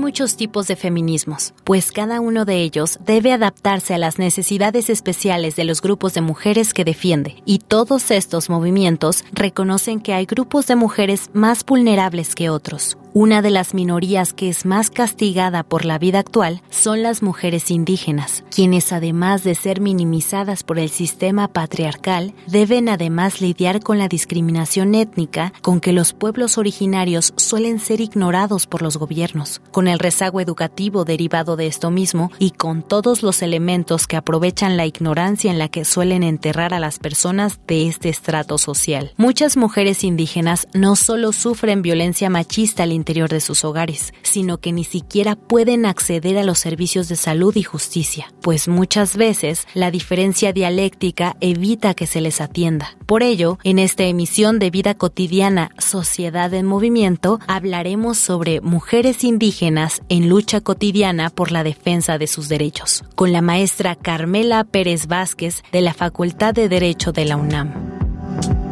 Muchos tipos de feminismos, pues cada uno de ellos debe adaptarse a las necesidades especiales de los grupos de mujeres que defiende, y todos estos movimientos reconocen que hay grupos de mujeres más vulnerables que otros. Una de las minorías que es más castigada por la vida actual son las mujeres indígenas, quienes además de ser minimizadas por el sistema patriarcal, deben además lidiar con la discriminación étnica con que los pueblos originarios suelen ser ignorados por los gobiernos, con el rezago educativo derivado de esto mismo y con todos los elementos que aprovechan la ignorancia en la que suelen enterrar a las personas de este estrato social. Muchas mujeres indígenas no solo sufren violencia machista al interior de sus hogares, sino que ni siquiera pueden acceder a los servicios de salud y justicia, pues muchas veces la diferencia dialéctica evita que se les atienda. Por ello, en esta emisión de Vida Cotidiana, Sociedad en Movimiento, hablaremos sobre mujeres indígenas en lucha cotidiana por la defensa de sus derechos, con la maestra Carmela Pérez Vázquez de la Facultad de Derecho de la UNAM.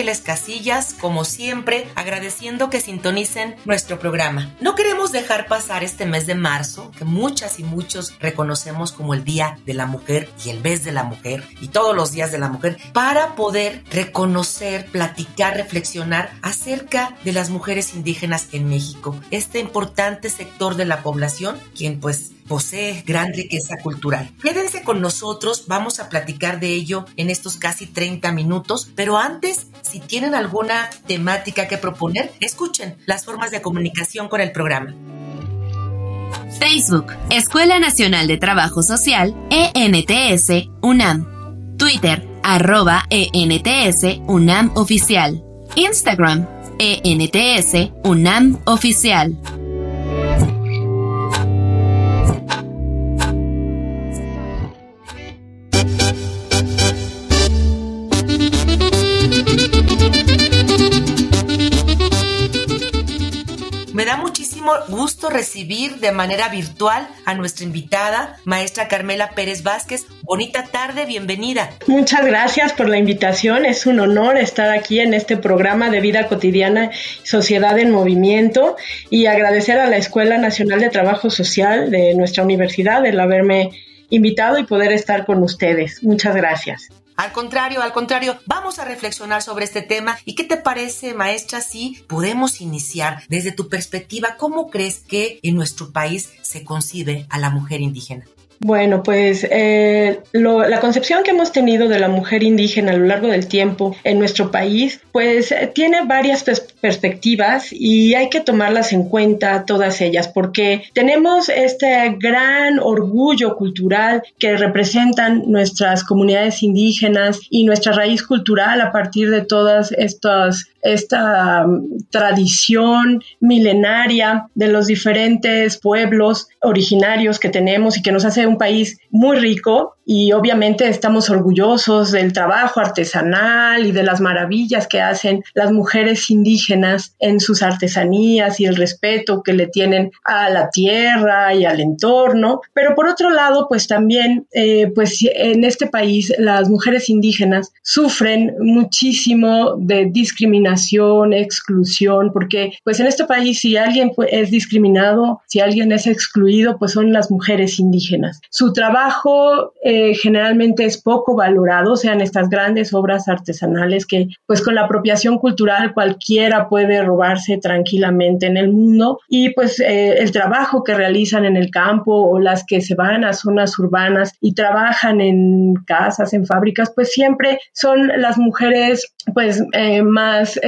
Ángeles Casillas, como siempre, agradeciendo que sintonicen nuestro programa. No queremos dejar pasar este mes de marzo, que muchas y muchos reconocemos como el Día de la Mujer y el mes de la Mujer y todos los días de la mujer, para poder reconocer, platicar, reflexionar acerca de las mujeres indígenas en México, este importante sector de la población, quien pues posee gran riqueza cultural. Quédense con nosotros, vamos a platicar de ello en estos casi 30 minutos, pero antes, si tienen alguna temática que proponer, escuchen las formas de comunicación con el programa. Facebook, Escuela Nacional de Trabajo Social, ENTS, UNAM. Twitter, arroba ENTS, UNAM Oficial. Instagram, ENTS, UNAM Oficial. Gusto recibir de manera virtual a nuestra invitada, maestra Carmela Pérez Vázquez. Bonita tarde, bienvenida. Muchas gracias por la invitación. Es un honor estar aquí en este programa de vida cotidiana, Sociedad en Movimiento, y agradecer a la Escuela Nacional de Trabajo Social de nuestra universidad el haberme invitado y poder estar con ustedes. Muchas gracias. Al contrario, al contrario, vamos a reflexionar sobre este tema. ¿Y qué te parece, maestra, si podemos iniciar desde tu perspectiva? ¿Cómo crees que en nuestro país se concibe a la mujer indígena? Bueno, pues eh, la concepción que hemos tenido de la mujer indígena a lo largo del tiempo en nuestro país, pues eh, tiene varias perspectivas y hay que tomarlas en cuenta todas ellas, porque tenemos este gran orgullo cultural que representan nuestras comunidades indígenas y nuestra raíz cultural a partir de todas estas esta um, tradición milenaria de los diferentes pueblos originarios que tenemos y que nos hace un país muy rico y obviamente estamos orgullosos del trabajo artesanal y de las maravillas que hacen las mujeres indígenas en sus artesanías y el respeto que le tienen a la tierra y al entorno. Pero por otro lado, pues también, eh, pues en este país las mujeres indígenas sufren muchísimo de discriminación, exclusión, porque pues en este país si alguien es discriminado, si alguien es excluido, pues son las mujeres indígenas. Su trabajo eh, generalmente es poco valorado, sean estas grandes obras artesanales que pues con la apropiación cultural cualquiera puede robarse tranquilamente en el mundo y pues eh, el trabajo que realizan en el campo o las que se van a zonas urbanas y trabajan en casas, en fábricas, pues siempre son las mujeres pues eh, más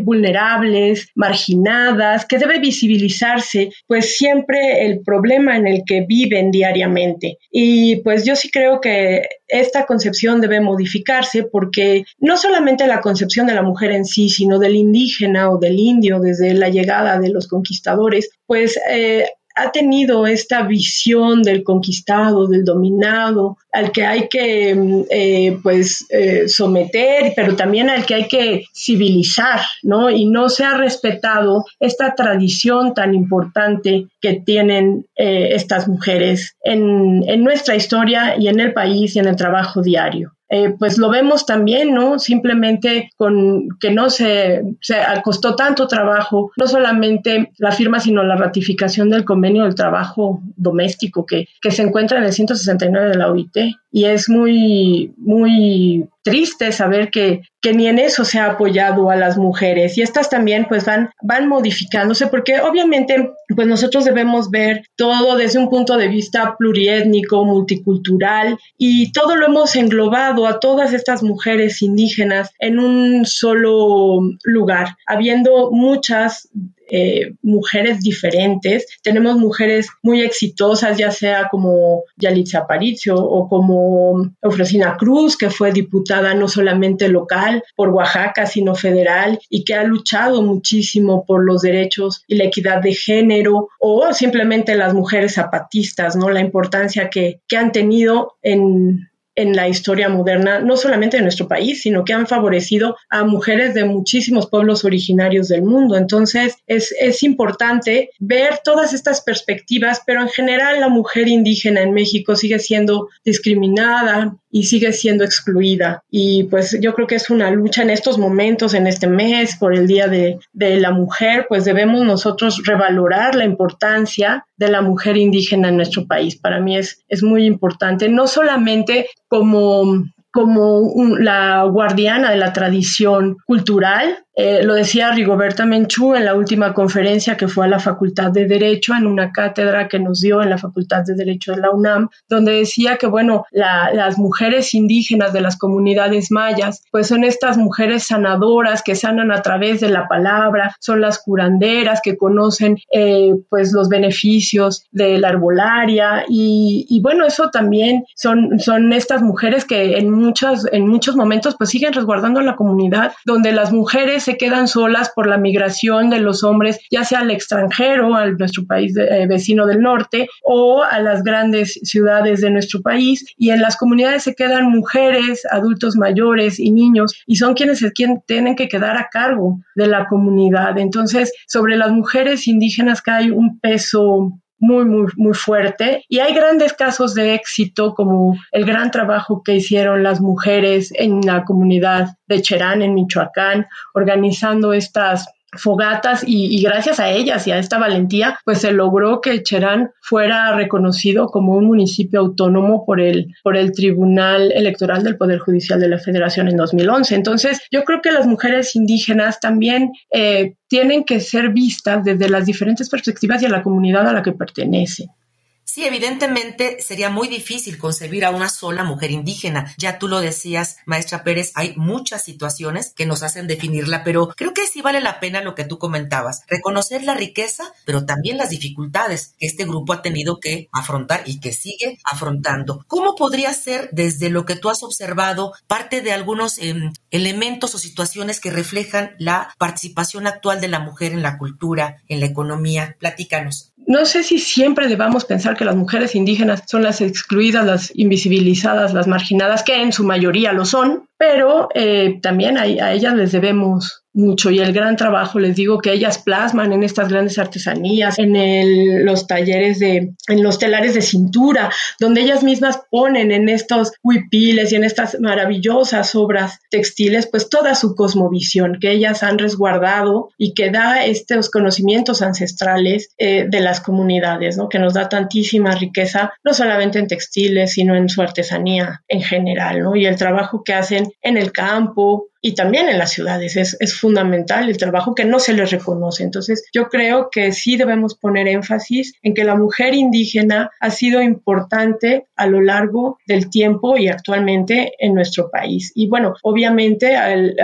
vulnerables, marginadas, que debe visibilizarse pues siempre el problema en el que viven diariamente. Y pues yo sí creo que esta concepción debe modificarse porque no solamente la concepción de la mujer en sí, sino del indígena o del indio desde la llegada de los conquistadores, pues eh, ha tenido esta visión del conquistado, del dominado, al que hay que mm, eh, pues eh, someter, pero también al que hay que civilizar, ¿no? Y no se ha respetado esta tradición tan importante que tienen eh, estas mujeres en, en nuestra historia y en el país y en el trabajo diario. Eh, pues lo vemos también, ¿no? Simplemente con que no se, se costó tanto trabajo, no solamente la firma, sino la ratificación del convenio del trabajo doméstico que, que se encuentra en el 169 de la OIT. Y es muy, muy triste saber que, que ni en eso se ha apoyado a las mujeres. Y estas también pues van, van modificándose porque obviamente pues nosotros debemos ver todo desde un punto de vista pluriétnico, multicultural y todo lo hemos englobado a todas estas mujeres indígenas en un solo lugar, habiendo muchas eh, mujeres diferentes. Tenemos mujeres muy exitosas, ya sea como Yalitza Aparicio o como Eufrosina Cruz, que fue diputada no solamente local por Oaxaca, sino federal y que ha luchado muchísimo por los derechos y la equidad de género o simplemente las mujeres zapatistas, ¿no? La importancia que, que han tenido en en la historia moderna, no solamente de nuestro país, sino que han favorecido a mujeres de muchísimos pueblos originarios del mundo. Entonces, es, es importante ver todas estas perspectivas, pero en general la mujer indígena en México sigue siendo discriminada, y sigue siendo excluida. Y pues yo creo que es una lucha en estos momentos, en este mes, por el Día de, de, la Mujer, pues debemos nosotros revalorar la importancia de la mujer indígena en nuestro país. Para mí es, es muy importante, no solamente como como la guardiana de la tradición cultural, eh, lo decía Rigoberta Menchú en la última conferencia que fue a la Facultad de Derecho, en una cátedra que nos dio en la Facultad de Derecho de la UNAM, donde decía que, bueno, las mujeres indígenas de las comunidades mayas, pues son estas mujeres sanadoras que sanan a través de la palabra, son las curanderas que conocen, eh, pues, los beneficios de la herbolaria y, bueno, eso también son, son estas mujeres que en, muchos en muchos momentos, pues, siguen resguardando a la comunidad, donde las mujeres se quedan solas por la migración de los hombres, ya sea al extranjero, a nuestro país eh, vecino del norte, o a las grandes ciudades de nuestro país. Y en las comunidades se quedan mujeres, adultos mayores y niños, y son quienes, quien tienen que quedar a cargo de la comunidad. Entonces, sobre las mujeres indígenas cae un peso muy, muy, muy fuerte. Y hay grandes casos de éxito, como el gran trabajo que hicieron las mujeres en la comunidad de Cherán, en Michoacán, organizando estas fogatas y, gracias a ellas y a esta valentía, pues se logró que Cherán fuera reconocido como un municipio autónomo por el, por el Tribunal Electoral del Poder Judicial de la Federación en 2011. Entonces, yo creo que las mujeres indígenas también eh, tienen que ser vistas desde las diferentes perspectivas y a la comunidad a la que pertenecen. Sí, evidentemente sería muy difícil concebir a una sola mujer indígena. Ya tú lo decías, maestra Pérez, hay muchas situaciones que nos hacen definirla, pero creo que sí vale la pena lo que tú comentabas, reconocer la riqueza, pero también las dificultades que este grupo ha tenido que afrontar y que sigue afrontando. ¿Cómo podría ser, desde lo que tú has observado, parte de algunos em, elementos o situaciones que reflejan la participación actual de la mujer en la cultura, en la economía? Platícanos. No sé si siempre debamos pensar que las mujeres indígenas son las excluidas, las invisibilizadas, las marginadas, que en su mayoría lo son, pero eh, también a, ellas les debemos mucho y el gran trabajo, les digo, que ellas plasman en estas grandes artesanías, en los talleres de, en los telares de cintura, donde ellas mismas ponen en estos huipiles y en estas maravillosas obras textiles, pues toda su cosmovisión que ellas han resguardado y que da estos conocimientos ancestrales eh, de las comunidades, ¿no? Que nos da tantísima riqueza, no solamente en textiles, sino en su artesanía en general, ¿no? Y el trabajo que hacen en el campo, y también en las ciudades. Es, es, fundamental el trabajo que no se les reconoce. Entonces, yo creo que sí debemos poner énfasis en que la mujer indígena ha sido importante a lo largo del tiempo y actualmente en nuestro país. Y bueno, obviamente al,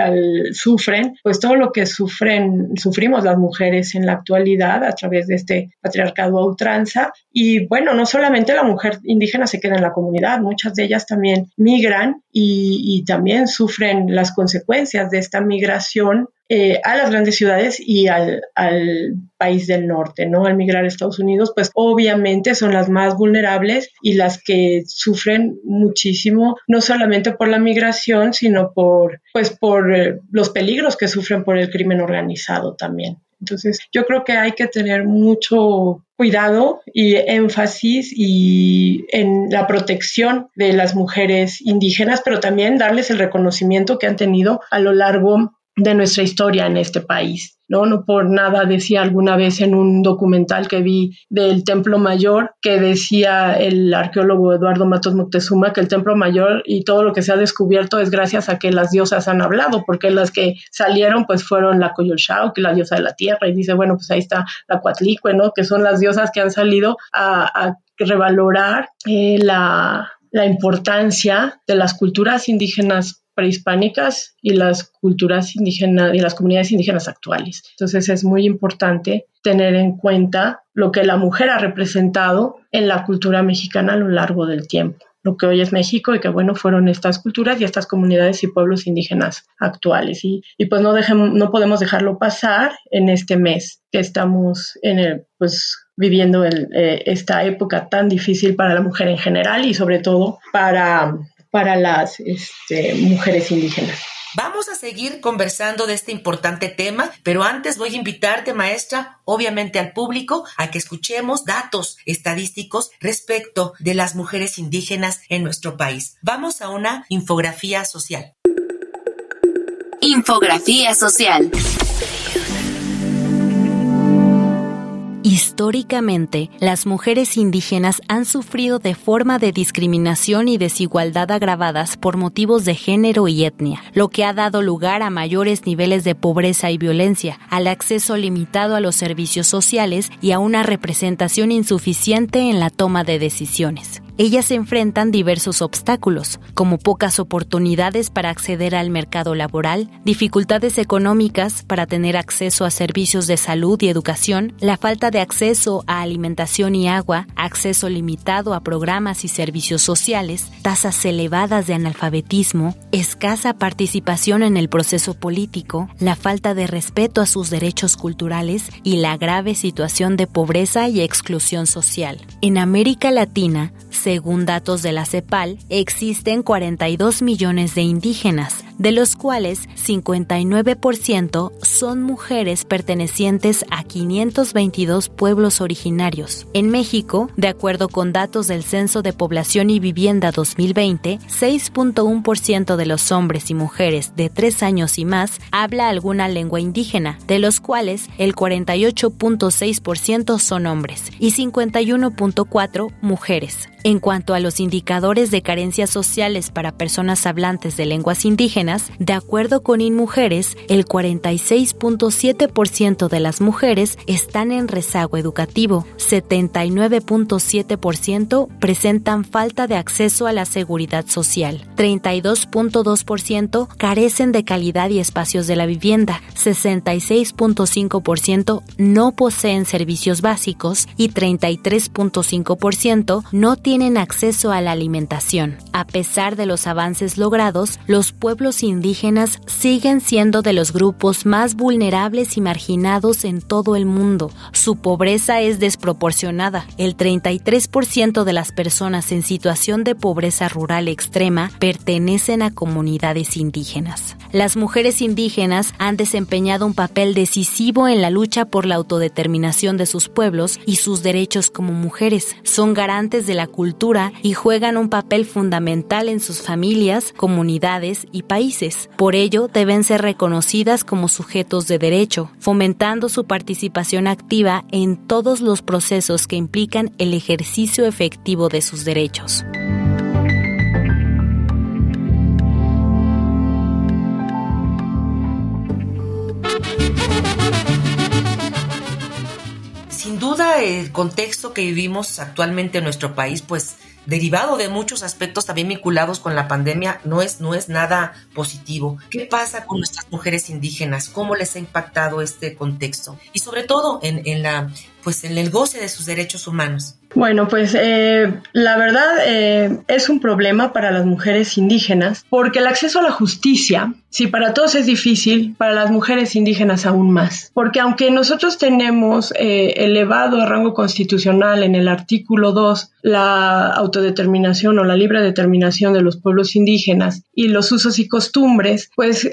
sufren, pues todo lo que sufren, sufrimos las mujeres en la actualidad a través de este patriarcado a ultranza. Y bueno, no solamente la mujer indígena se queda en la comunidad, muchas de ellas también migran y, y también sufren las consecuencias de esta migración eh, a las grandes ciudades y al, al, país del norte, ¿no? Al migrar a Estados Unidos, pues obviamente son las más vulnerables y las que sufren muchísimo, no solamente por la migración, sino por, pues, por eh, los peligros que sufren por el crimen organizado también. Entonces, yo creo que hay que tener mucho cuidado y énfasis y en la protección de las mujeres indígenas, pero también darles el reconocimiento que han tenido a lo largo de nuestra historia en este país. ¿no? No por nada decía alguna vez en un documental que vi del Templo Mayor que decía el arqueólogo Eduardo Matos Moctezuma que el Templo Mayor y todo lo que se ha descubierto es gracias a que las diosas han hablado, porque las que salieron pues fueron la Coyolxauhqui, que la diosa de la tierra, y dice, bueno, pues ahí está la Coatlicue, ¿no? Que son las diosas que han salido a, revalorar eh, la, la importancia de las culturas indígenas prehispánicas y las culturas indígenas y las comunidades indígenas actuales. Entonces es muy importante tener en cuenta lo que la mujer ha representado en la cultura mexicana a lo largo del tiempo lo que hoy es México y que bueno fueron estas culturas y estas comunidades y pueblos indígenas actuales y, y pues no dejemos, no podemos dejarlo pasar en este mes que estamos en el pues viviendo el, eh, esta época tan difícil para la mujer en general y sobre todo para para las este, mujeres indígenas. Vamos a seguir conversando de este importante tema, pero antes voy a invitarte, maestra, obviamente al público, a que escuchemos datos estadísticos respecto de las mujeres indígenas en nuestro país. Vamos a una infografía social. Infografía social. Históricamente, las mujeres indígenas han sufrido de forma de discriminación y desigualdad agravadas por motivos de género y etnia, lo que ha dado lugar a mayores niveles de pobreza y violencia, al acceso limitado a los servicios sociales y a una representación insuficiente en la toma de decisiones ellas enfrentan diversos obstáculos, como pocas oportunidades para acceder al mercado laboral, dificultades económicas para tener acceso a servicios de salud y educación, la falta de acceso a alimentación y agua, acceso limitado a programas y servicios sociales, tasas elevadas de analfabetismo, escasa participación en el proceso político, la falta de respeto a sus derechos culturales y la grave situación de pobreza y exclusión social. En América Latina, según datos de la CEPAL, existen 42 millones de indígenas, de los cuales 59% son mujeres pertenecientes a 522 pueblos originarios. En México, de acuerdo con datos del Censo de Población y Vivienda 2020, 6.1% de los hombres y mujeres de 3 años y más habla alguna lengua indígena, de los cuales el 48.6% son hombres y 51.4% mujeres. Cuanto a los indicadores de carencias sociales para personas hablantes de lenguas indígenas, de acuerdo con InMujeres, el 46.7% de las mujeres están en rezago educativo, 79.7% presentan falta de acceso a la seguridad social, 32.2% carecen de calidad y espacios de la vivienda, 66.5% no poseen servicios básicos y 33.5% no tienen tienen acceso a la alimentación. A pesar de los avances logrados, los pueblos indígenas siguen siendo de los grupos más vulnerables y marginados en todo el mundo. Su pobreza es desproporcionada. El 33% de las personas en situación de pobreza rural extrema pertenecen a comunidades indígenas. Las mujeres indígenas han desempeñado un papel decisivo en la lucha por la autodeterminación de sus pueblos y sus derechos como mujeres. Son garantes de la cultura y juegan un papel fundamental en sus familias, comunidades y países. Por ello, deben ser reconocidas como sujetos de derecho, fomentando su participación activa en todos los procesos que implican el ejercicio efectivo de sus derechos. Duda el contexto que vivimos actualmente en nuestro país, pues derivado de muchos aspectos también vinculados con la pandemia, no es, no es nada positivo. ¿Qué pasa con nuestras mujeres indígenas? ¿Cómo les ha impactado este contexto? Y sobre todo en, en la, pues en el goce de sus derechos humanos. Bueno, pues eh, la verdad eh, es un problema para las mujeres indígenas porque el acceso a la justicia, si para todos es difícil, para las mujeres indígenas aún más. Porque aunque nosotros tenemos eh, elevado rango constitucional en el artículo 2 la autodeterminación o la libre determinación de los pueblos indígenas y los usos y costumbres, pues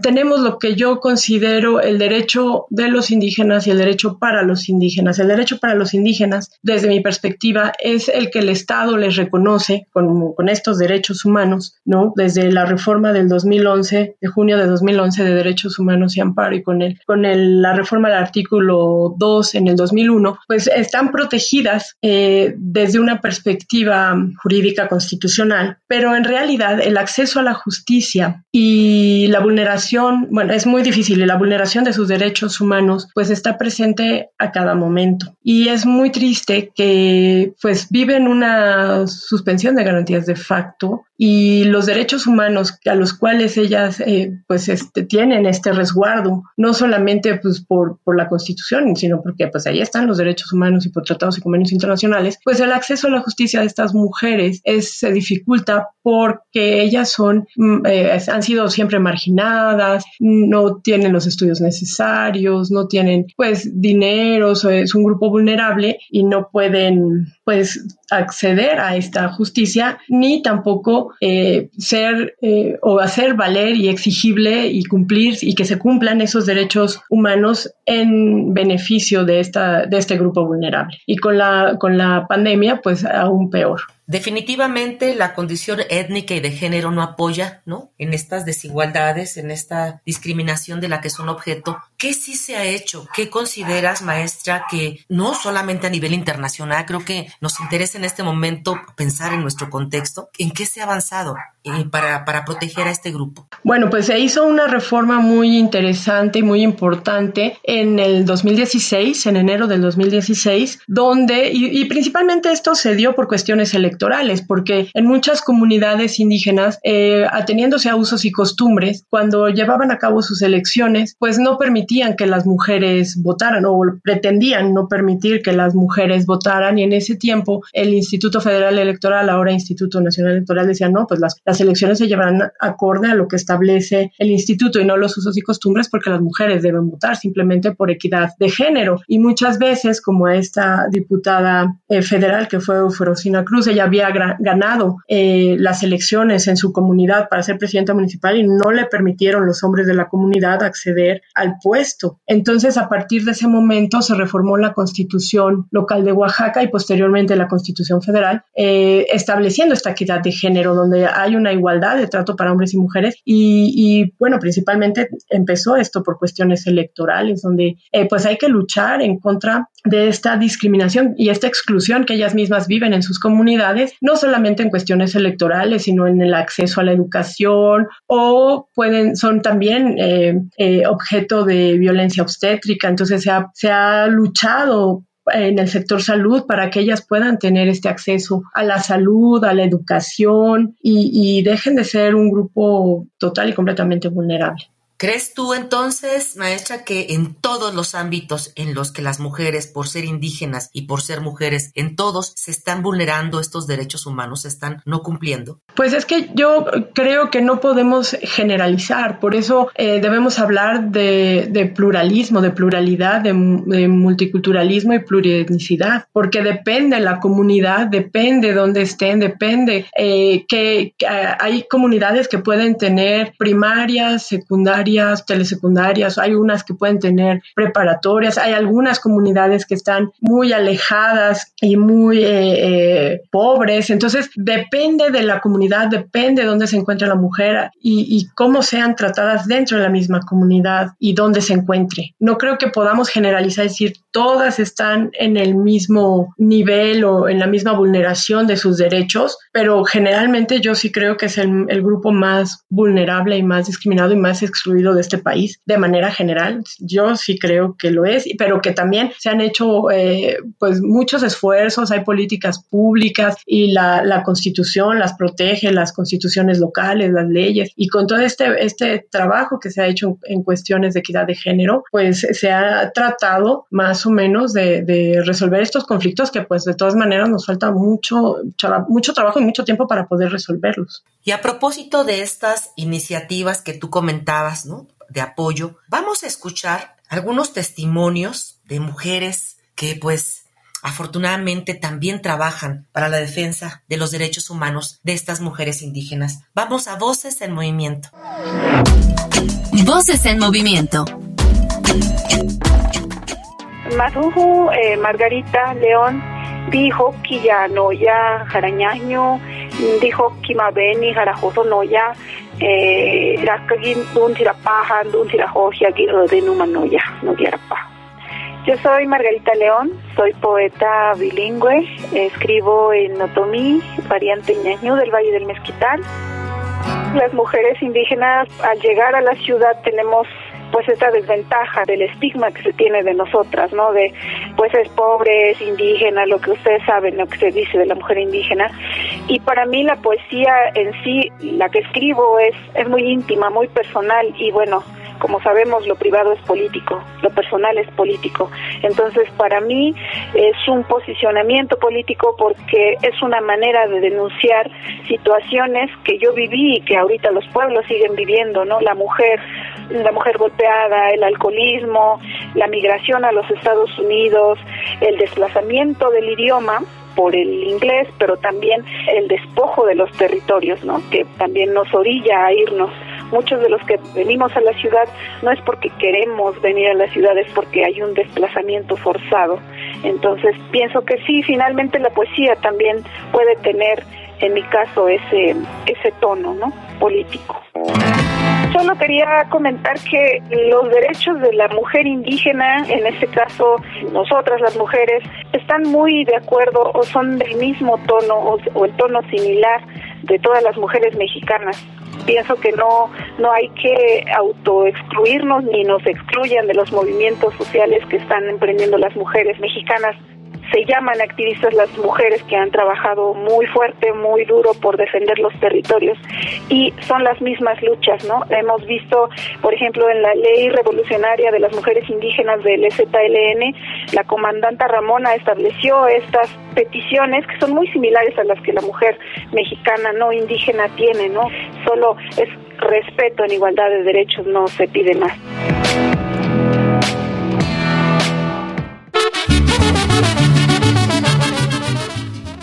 tenemos lo que yo considero el derecho de los indígenas y el derecho para los indígenas. El derecho para los indígenas de desde mi perspectiva, es el que el Estado les reconoce con, con, estos derechos humanos, ¿no? Desde la reforma del 2011, de junio de 2011 de Derechos Humanos y Amparo y con, el, con el, la reforma del artículo 2 en el 2001, pues están protegidas eh, desde una perspectiva jurídica constitucional, pero en realidad el acceso a la justicia y la vulneración, bueno, es muy difícil y la vulneración de sus derechos humanos pues está presente a cada momento. Y es muy triste que pues viven una suspensión de garantías de facto y los derechos humanos a los cuales ellas eh, pues este, tienen este resguardo, no solamente pues por, por la Constitución, sino porque pues ahí están los derechos humanos y por tratados y convenios internacionales, pues el acceso a la justicia de estas mujeres es, se dificulta porque ellas son, mm, eh, han sido siempre marginadas, no tienen los estudios necesarios, no tienen pues dinero, es un grupo vulnerable y no pueden pues acceder a esta justicia ni tampoco eh, ser eh, o hacer valer y exigible y cumplir y que se cumplan esos derechos humanos en beneficio de esta de este grupo vulnerable. Y con la con la pandemia pues aún peor Definitivamente la condición étnica y de género no apoya, ¿no? En estas desigualdades, en esta discriminación de la que son objeto. ¿Qué sí se ha hecho? ¿Qué consideras, maestra, que no solamente a nivel internacional, creo que nos interesa en este momento pensar en nuestro contexto, en qué se ha avanzado eh, para, para proteger a este grupo? Bueno, pues se hizo una reforma muy interesante y muy importante en el 2016, en enero del 2016, donde, y, y principalmente esto se dio por cuestiones electorales, porque en muchas comunidades indígenas, eh, ateniéndose a usos y costumbres, cuando llevaban a cabo sus elecciones, pues no permitían que las mujeres votaran o pretendían no permitir que las mujeres votaran y en ese tiempo el Instituto Federal Electoral, ahora Instituto Nacional Electoral, decía, no, pues las, las elecciones se llevarán acorde a lo que establece el instituto y no los usos y costumbres porque las mujeres deben votar simplemente por equidad de género. Y muchas veces, como esta diputada eh, federal que fue Eufrosina Cruz, ella había ganado eh, las elecciones en su comunidad para ser presidenta municipal y no le permitieron los hombres de la comunidad acceder al puesto. Entonces, a partir de ese momento se reformó la constitución local de Oaxaca y posteriormente la constitución federal, eh, estableciendo esta equidad de género, donde hay una igualdad de trato para hombres y mujeres. Y, bueno, principalmente empezó esto por cuestiones electorales, donde eh, pues hay que luchar en contra de esta discriminación y esta exclusión que ellas mismas viven en sus comunidades no solamente en cuestiones electorales, sino en el acceso a la educación o pueden, son también eh, eh, objeto de violencia obstétrica. Entonces se ha, se ha luchado en el sector salud para que ellas puedan tener este acceso a la salud, a la educación y, y dejen de ser un grupo total y completamente vulnerable. ¿Crees tú entonces, maestra, que en todos los ámbitos en los que las mujeres, por ser indígenas y por ser mujeres, en todos se están vulnerando estos derechos humanos, se están no cumpliendo? Pues es que yo creo que no podemos generalizar, por eso eh, debemos hablar de, pluralismo, de pluralidad, de, multiculturalismo y plurietnicidad, porque depende la comunidad, depende dónde estén, depende eh, que, que hay comunidades que pueden tener primarias, secundarias, telesecundarias, hay unas que pueden tener preparatorias, hay algunas comunidades que están muy alejadas y muy eh, eh, pobres, entonces depende de la comunidad, depende de dónde se encuentra la mujer y, y cómo sean tratadas dentro de la misma comunidad y dónde se encuentre. No creo que podamos generalizar y decir todas están en el mismo nivel o en la misma vulneración de sus derechos, pero generalmente yo sí creo que es el, el grupo más vulnerable y más discriminado y más excluido de este país de manera general. Yo sí creo que lo es, pero que también se han hecho eh, pues muchos esfuerzos, hay políticas públicas y la, la, constitución las protege, las constituciones locales, las leyes y con todo este, este trabajo que se ha hecho en, cuestiones de equidad de género, pues se ha tratado más o menos de, de resolver estos conflictos que pues de todas maneras nos falta mucho, mucho trabajo y mucho tiempo para poder resolverlos. Y a propósito de estas iniciativas que tú comentabas, de apoyo, vamos a escuchar algunos testimonios de mujeres que pues afortunadamente también trabajan para la defensa de los derechos humanos de estas mujeres indígenas. Vamos a Voces en Movimiento. Voces en Movimiento. Mazuju eh, Margarita León dijo que ya no ya jarañaño, dijo que mabeni jarajoso no ya eh, yo soy Margarita León, soy poeta bilingüe, escribo en Otomí, variante ñañú del Valle del Mezquital. Las mujeres indígenas al llegar a la ciudad tenemos pues esta desventaja del estigma que se tiene de nosotras, ¿no? De pues es pobre, es indígena, lo que ustedes saben, lo que se dice de la mujer indígena. Y para mí la poesía en sí, la que escribo es es muy íntima, muy personal y bueno, como sabemos, lo privado es político, lo personal es político. Entonces, para mí es un posicionamiento político porque es una manera de denunciar situaciones que yo viví y que ahorita los pueblos siguen viviendo, ¿no? La mujer la mujer golpeada, el alcoholismo, la migración a los Estados Unidos, el desplazamiento del idioma por el inglés, pero también el despojo de los territorios, ¿no? Que también nos orilla a irnos. Muchos de los que venimos a la ciudad no es porque queremos venir a la ciudad, es porque hay un desplazamiento forzado. Entonces pienso que sí, finalmente la poesía también puede tener, en mi caso, ese ese tono, ¿no? Político. Solo quería comentar que los derechos de la mujer indígena, en este caso nosotras las mujeres, están muy de acuerdo o son del mismo tono o, el tono similar de todas las mujeres mexicanas pienso que no no hay que autoexcluirnos ni nos excluyan de los movimientos sociales que están emprendiendo las mujeres mexicanas se llaman activistas las mujeres que han trabajado muy fuerte, muy duro por defender los territorios y son las mismas luchas, ¿no? Hemos visto, por ejemplo, en la ley revolucionaria de las mujeres indígenas del ZLN, la comandanta Ramona estableció estas peticiones que son muy similares a las que la mujer mexicana no indígena tiene, ¿no? Solo es respeto en igualdad de derechos, no se pide más.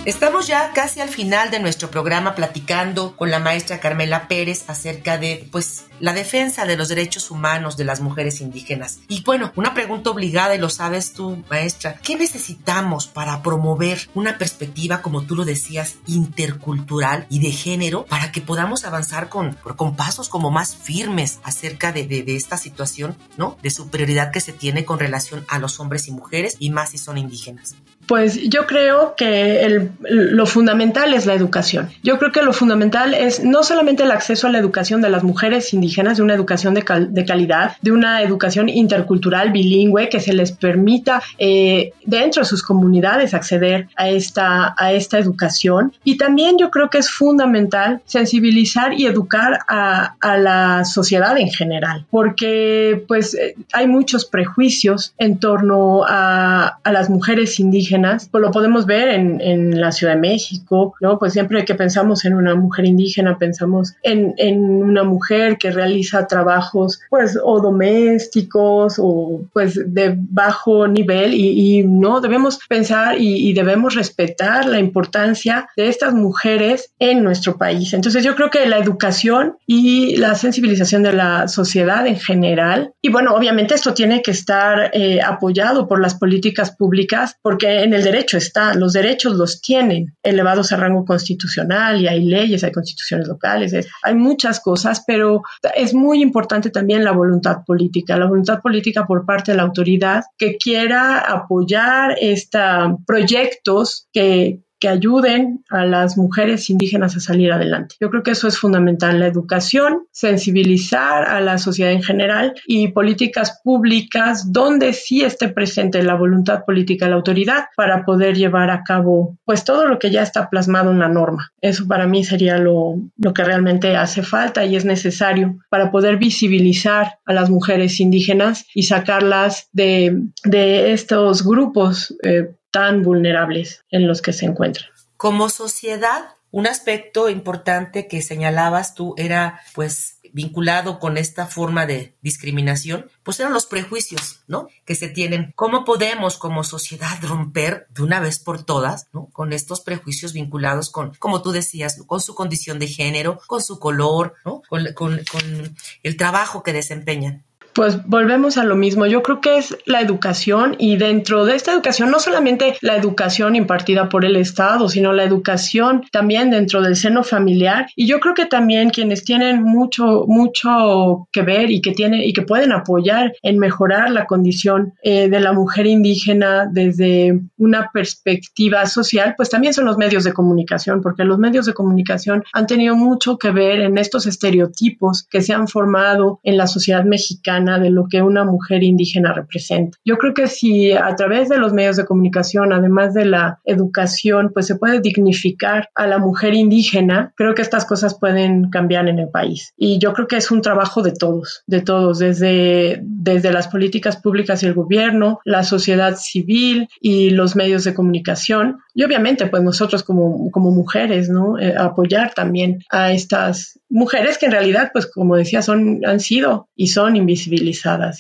Estamos ya casi al final de nuestro programa platicando con la maestra Carmela Pérez acerca de pues la defensa de los derechos humanos de las mujeres indígenas. Y bueno, una pregunta obligada y lo sabes tú, maestra, ¿qué necesitamos para promover una perspectiva como tú lo decías intercultural y de género para que podamos avanzar con, con pasos como más firmes acerca de, de, de esta situación, ¿no? De superioridad que se tiene con relación a los hombres y mujeres y más si son indígenas. Pues yo creo que lo fundamental es la educación. Yo creo que lo fundamental es no solamente el acceso a la educación de las mujeres indígenas, de una educación de, calidad, de una educación intercultural bilingüe que se les permita eh, dentro de sus comunidades acceder a esta, a esta educación. Y también yo creo que es fundamental sensibilizar y educar a, la sociedad en general, porque pues eh, hay muchos prejuicios en torno a las mujeres indígenas, pues lo podemos ver en, en, la Ciudad de México, ¿no? Pues siempre que pensamos en una mujer indígena, pensamos en, en una mujer que realiza trabajos, pues, o domésticos, o pues de bajo nivel, y, y no, debemos pensar y, y debemos respetar la importancia de estas mujeres en nuestro país. Entonces yo creo que la educación y la sensibilización de la sociedad en general, y bueno, obviamente esto tiene que estar eh, apoyado por las políticas públicas, porque en el derecho está, los derechos los tienen elevados a rango constitucional y hay leyes, hay constituciones locales, hay muchas cosas, pero es muy importante también la voluntad política, la voluntad política por parte de la autoridad que quiera apoyar estos proyectos que, que ayuden a las mujeres indígenas a salir adelante. Yo creo que eso es fundamental, la educación, sensibilizar a la sociedad en general y políticas públicas donde sí esté presente la voluntad política la autoridad para poder llevar a cabo pues todo lo que ya está plasmado en la norma. Eso para mí sería lo, lo que realmente hace falta y es necesario para poder visibilizar a las mujeres indígenas y sacarlas de, de estos grupos eh, tan vulnerables en los que se encuentran. Como sociedad, un aspecto importante que señalabas tú era pues vinculado con esta forma de discriminación, pues eran los prejuicios, ¿no? Que se tienen. ¿Cómo podemos como sociedad romper de una vez por todas, ¿no? Con estos prejuicios vinculados con, como tú decías, con su condición de género, con su color, ¿no? Con, con el trabajo que desempeñan pues volvemos a lo mismo. Yo creo que es la educación y dentro de esta educación, no solamente la educación impartida por el Estado, sino la educación también dentro del seno familiar. Y yo creo que también quienes tienen mucho, mucho que ver y que tienen y que pueden apoyar en mejorar la condición eh, de la mujer indígena desde una perspectiva social, pues también son los medios de comunicación, porque los medios de comunicación han tenido mucho que ver en estos estereotipos que se han formado en la sociedad mexicana de lo que una mujer indígena representa. Yo creo que si a través de los medios de comunicación, además de la educación, pues se puede dignificar a la mujer indígena, creo que estas cosas pueden cambiar en el país. Y yo creo que es un trabajo de todos, de todos, desde, desde las políticas públicas y el gobierno, la sociedad civil y los medios de comunicación. Y obviamente, pues nosotros como, como mujeres, ¿no? Eh, apoyar también a estas mujeres que en realidad, pues como decía, son, han sido y son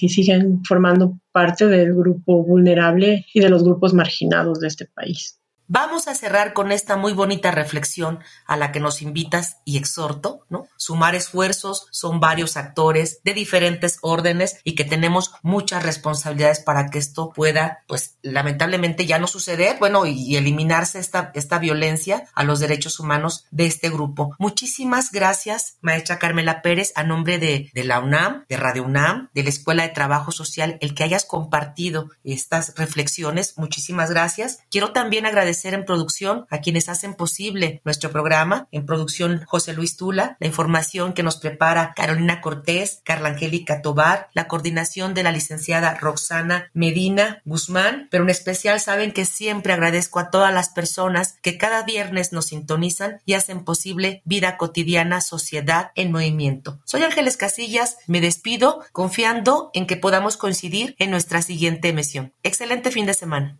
y siguen formando parte del grupo vulnerable y de los grupos marginados de este país. Vamos a cerrar con esta muy bonita reflexión a la que nos invitas y exhorto, ¿no? Sumar esfuerzos, son varios actores de diferentes órdenes y que tenemos muchas responsabilidades para que esto pueda, pues lamentablemente ya no suceder, bueno, y eliminarse esta, esta violencia a los derechos humanos de este grupo. Muchísimas gracias, maestra Carmela Pérez, a nombre de, de la UNAM, de Radio UNAM, de la Escuela de Trabajo Social, el que hayas compartido estas reflexiones. Muchísimas gracias. Quiero también en producción a quienes hacen posible nuestro programa, en producción José Luis Tula, la información que nos prepara Carolina Cortés, Carla Angélica Tobar, la coordinación de la licenciada Roxana Medina Guzmán, pero en especial saben que siempre agradezco a todas las personas que cada viernes nos sintonizan y hacen posible vida cotidiana, sociedad en movimiento. Soy Ángeles Casillas, me despido confiando en que podamos coincidir en nuestra siguiente emisión. Excelente fin de semana.